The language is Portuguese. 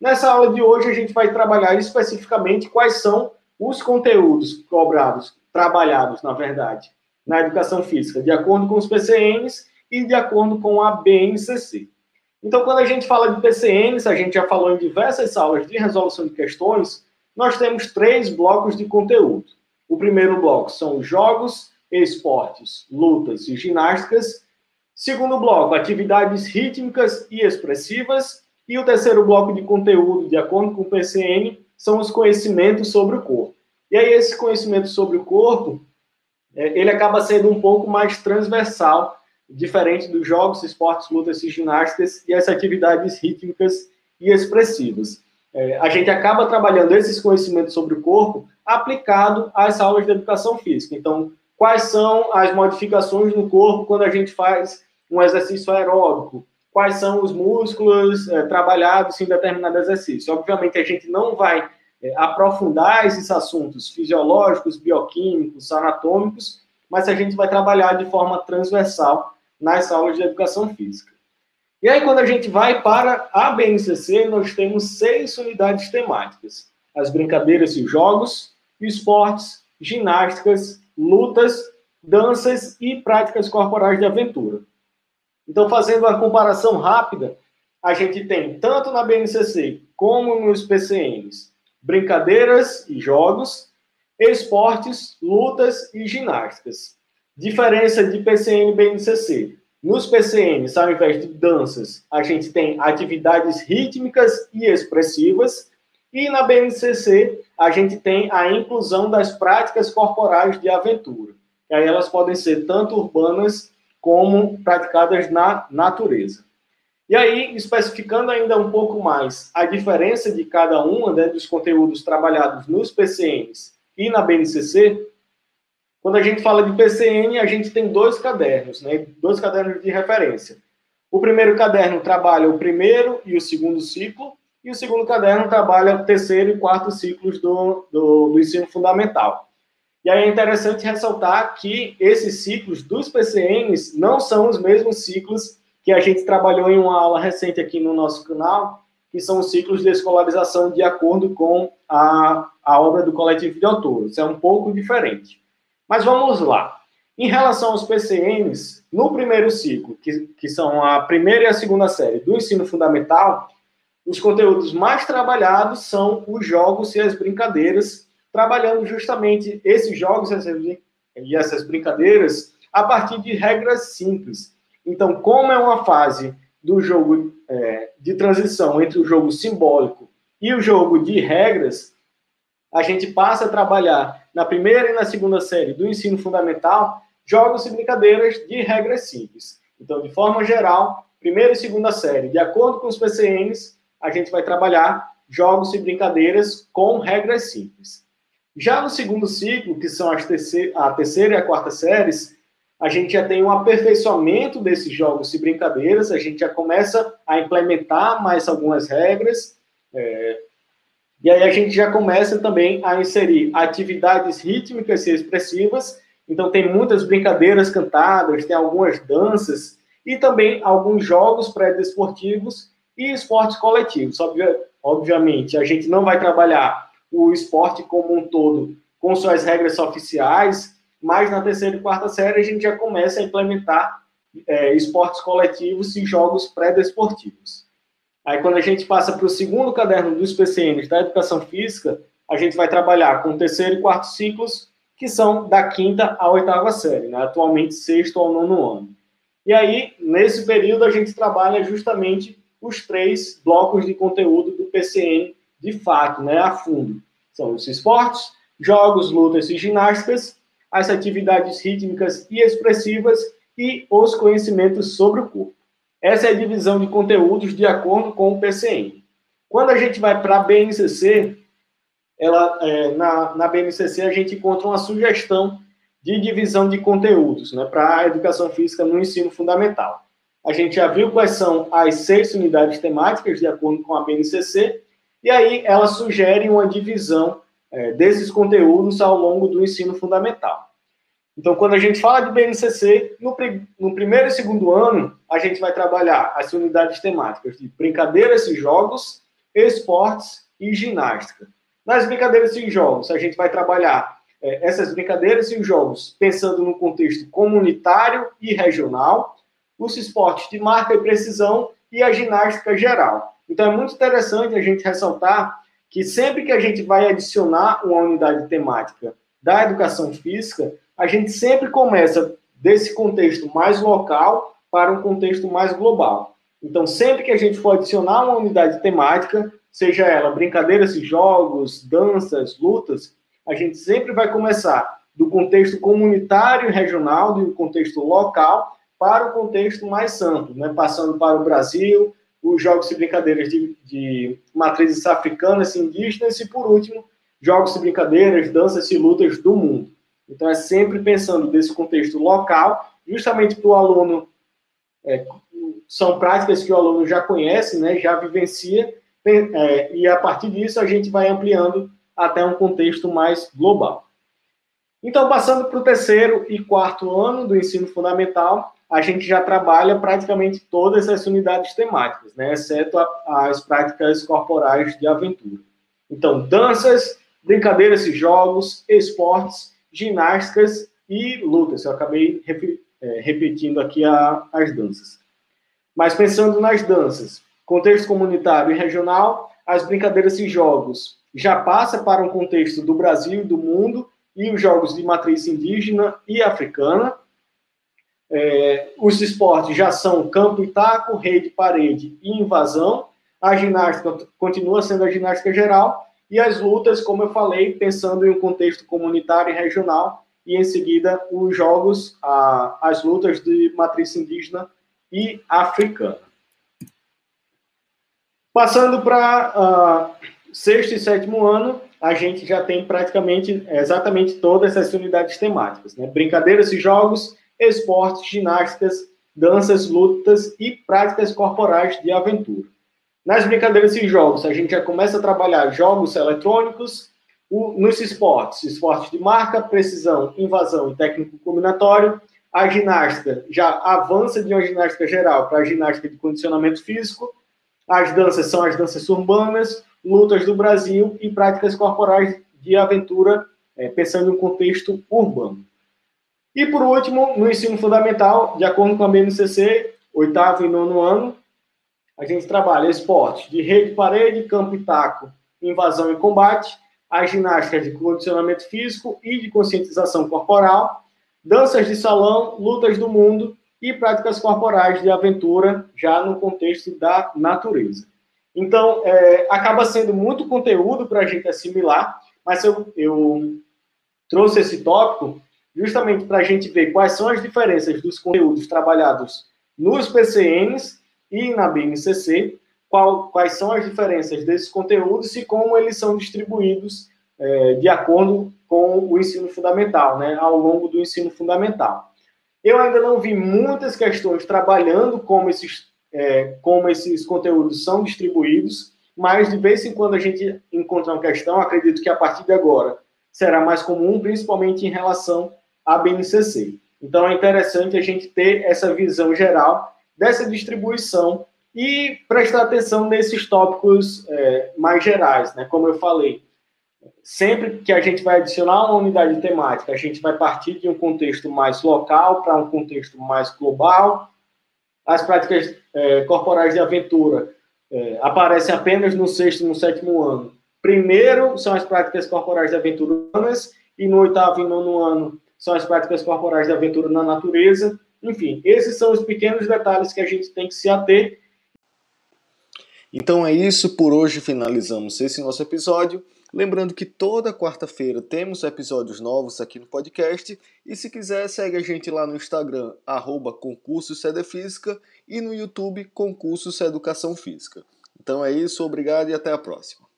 Nessa aula de hoje, a gente vai trabalhar especificamente quais são os conteúdos cobrados, trabalhados, na verdade, na educação física, de acordo com os PCNs e de acordo com a BNCC. Então, quando a gente fala de PCNs, a gente já falou em diversas aulas de resolução de questões, nós temos três blocos de conteúdo. O primeiro bloco são jogos, esportes, lutas e ginásticas. Segundo bloco, atividades rítmicas e expressivas. E o terceiro bloco de conteúdo, de acordo com o PCN, são os conhecimentos sobre o corpo. E aí, esse conhecimento sobre o corpo, é, ele acaba sendo um pouco mais transversal, diferente dos jogos, esportes, lutas e ginásticas e as atividades rítmicas e expressivas. É, a gente acaba trabalhando esses conhecimentos sobre o corpo aplicado às aulas de educação física. Então, quais são as modificações no corpo quando a gente faz um exercício aeróbico? Quais são os músculos é, trabalhados em determinado exercício? Obviamente, a gente não vai é, aprofundar esses assuntos fisiológicos, bioquímicos, anatômicos, mas a gente vai trabalhar de forma transversal nas aulas de educação física. E aí, quando a gente vai para a BNCC, nós temos seis unidades temáticas: as brincadeiras e jogos, esportes, ginásticas, lutas, danças e práticas corporais de aventura. Então, fazendo uma comparação rápida, a gente tem tanto na BNCC como nos PCNs brincadeiras e jogos, esportes, lutas e ginásticas. Diferença de PCN e BNCC. Nos PCNs, ao invés de danças, a gente tem atividades rítmicas e expressivas. E na BNCC, a gente tem a inclusão das práticas corporais de aventura. E aí elas podem ser tanto urbanas como praticadas na natureza. E aí, especificando ainda um pouco mais a diferença de cada uma né, dos conteúdos trabalhados nos PCNs e na BNCC, quando a gente fala de PCN, a gente tem dois cadernos, né? dois cadernos de referência. O primeiro caderno trabalha o primeiro e o segundo ciclo, e o segundo caderno trabalha o terceiro e quarto ciclos do, do, do ensino fundamental. E aí é interessante ressaltar que esses ciclos dos PCNs não são os mesmos ciclos que a gente trabalhou em uma aula recente aqui no nosso canal, que são os ciclos de escolarização de acordo com a, a obra do coletivo de autores. É um pouco diferente. Mas vamos lá. Em relação aos PCNs, no primeiro ciclo, que, que são a primeira e a segunda série do ensino fundamental, os conteúdos mais trabalhados são os jogos e as brincadeiras, trabalhando justamente esses jogos e essas brincadeiras a partir de regras simples. Então, como é uma fase do jogo é, de transição entre o jogo simbólico e o jogo de regras, a gente passa a trabalhar na primeira e na segunda série do ensino fundamental jogos e brincadeiras de regras simples. Então, de forma geral, primeira e segunda série, de acordo com os PCNs, a gente vai trabalhar jogos e brincadeiras com regras simples. Já no segundo ciclo, que são terceira, a terceira e a quarta séries, a gente já tem um aperfeiçoamento desses jogos e brincadeiras, a gente já começa a implementar mais algumas regras, é, e aí a gente já começa também a inserir atividades rítmicas e expressivas. Então tem muitas brincadeiras cantadas, tem algumas danças e também alguns jogos pré-desportivos e esportes coletivos. obviamente, a gente não vai trabalhar o esporte como um todo com suas regras oficiais, mas na terceira e quarta série a gente já começa a implementar é, esportes coletivos e jogos pré-desportivos. Aí, quando a gente passa para o segundo caderno dos PCNs da educação física, a gente vai trabalhar com terceiro e quarto ciclos, que são da quinta à oitava série, né? atualmente sexto ao nono ano. E aí, nesse período, a gente trabalha justamente os três blocos de conteúdo do PCN de fato, né, a fundo. São os esportes, jogos, lutas e ginásticas, as atividades rítmicas e expressivas e os conhecimentos sobre o corpo. Essa é a divisão de conteúdos de acordo com o PCN. Quando a gente vai para a BNCC, ela, é, na, na BNCC a gente encontra uma sugestão de divisão de conteúdos né, para a educação física no ensino fundamental. A gente já viu quais são as seis unidades temáticas de acordo com a BNCC, e aí ela sugere uma divisão é, desses conteúdos ao longo do ensino fundamental. Então, quando a gente fala de BNCC, no, no, primeiro e segundo ano, a gente vai trabalhar as unidades temáticas de brincadeiras e jogos, esportes e ginástica. Nas brincadeiras e jogos, a gente vai trabalhar é, essas brincadeiras e jogos pensando no contexto comunitário e regional, os esportes de marca e precisão e a ginástica geral. Então é muito interessante a gente ressaltar que sempre que a gente vai adicionar uma unidade temática da educação física, a gente sempre começa desse contexto mais local para um contexto mais global. Então, sempre que a gente for adicionar uma unidade temática, seja ela brincadeiras e jogos, danças, lutas, a gente sempre vai começar do contexto comunitário e regional, do contexto local, para o contexto mais amplo, né? passando para o Brasil, os jogos e brincadeiras de, de matrizes africanas e indígenas, e por último, jogos e brincadeiras, danças e lutas do mundo. Então, é sempre pensando desse contexto local, justamente para o aluno, é, são práticas que o aluno já conhece, né, já vivencia, é, e a partir disso a gente vai ampliando até um contexto mais global. Então, passando para o terceiro e quarto ano do ensino fundamental, a gente já trabalha praticamente todas as unidades temáticas, né, exceto a, as práticas corporais de aventura. Então, danças, brincadeiras e jogos, esportes, ginásticas e lutas. Eu acabei é, repetindo aqui a, as danças. Mas pensando nas danças, contexto comunitário e regional, as brincadeiras e jogos já passa para um contexto do Brasil e do mundo e os jogos de matriz indígena e africana. É, os esportes já são campo e taco, rede, parede e invasão. A ginástica continua sendo a ginástica geral e as lutas, como eu falei, pensando em um contexto comunitário e regional, e em seguida os jogos, a, as lutas de matriz indígena e africana. Passando para uh, sexto e sétimo ano, a gente já tem praticamente exatamente todas essas unidades temáticas, né? Brincadeiras e jogos, esportes, ginásticas, danças, lutas e práticas corporais de aventura. Nas brincadeiras e jogos, a gente já começa a trabalhar jogos eletrônicos, o, nos esportes, esportes de marca, precisão, invasão e técnico combinatório. A ginástica já avança de uma ginástica geral para a ginástica de condicionamento físico. As danças são as danças urbanas, lutas do Brasil e práticas corporais de aventura, é, pensando em um contexto urbano. E, por último, no ensino fundamental, de acordo com a BNCC, oitavo e nono ano, a gente trabalha esportes de rede, parede, campo e taco, invasão e combate, a ginástica de condicionamento físico e de conscientização corporal, danças de salão, lutas do mundo e práticas corporais de aventura, já no contexto da natureza. Então, é, acaba sendo muito conteúdo para a gente assimilar, mas eu, eu trouxe esse tópico justamente para a gente ver quais são as diferenças dos conteúdos trabalhados nos PCNs e na BNCC, qual, quais são as diferenças desses conteúdos e como eles são distribuídos é, de acordo com o ensino fundamental, né, ao longo do ensino fundamental. Eu ainda não vi muitas questões trabalhando como esses, é, como esses conteúdos são distribuídos, mas de vez em quando a gente encontra uma questão, acredito que a partir de agora será mais comum, principalmente em relação à BNCC. Então é interessante a gente ter essa visão geral dessa distribuição e prestar atenção nesses tópicos é, mais gerais, né? Como eu falei, sempre que a gente vai adicionar uma unidade temática, a gente vai partir de um contexto mais local para um contexto mais global. As práticas é, corporais de aventura é, aparecem apenas no sexto e no sétimo ano. Primeiro são as práticas corporais de aventura urbanas e no oitavo e nono ano são as práticas corporais de aventura na natureza. Enfim, esses são os pequenos detalhes que a gente tem que se ater. Então é isso, por hoje finalizamos esse nosso episódio. Lembrando que toda quarta-feira temos episódios novos aqui no podcast. E se quiser, segue a gente lá no Instagram, arroba Física, e no YouTube, concurso Educação Física. Então é isso, obrigado e até a próxima.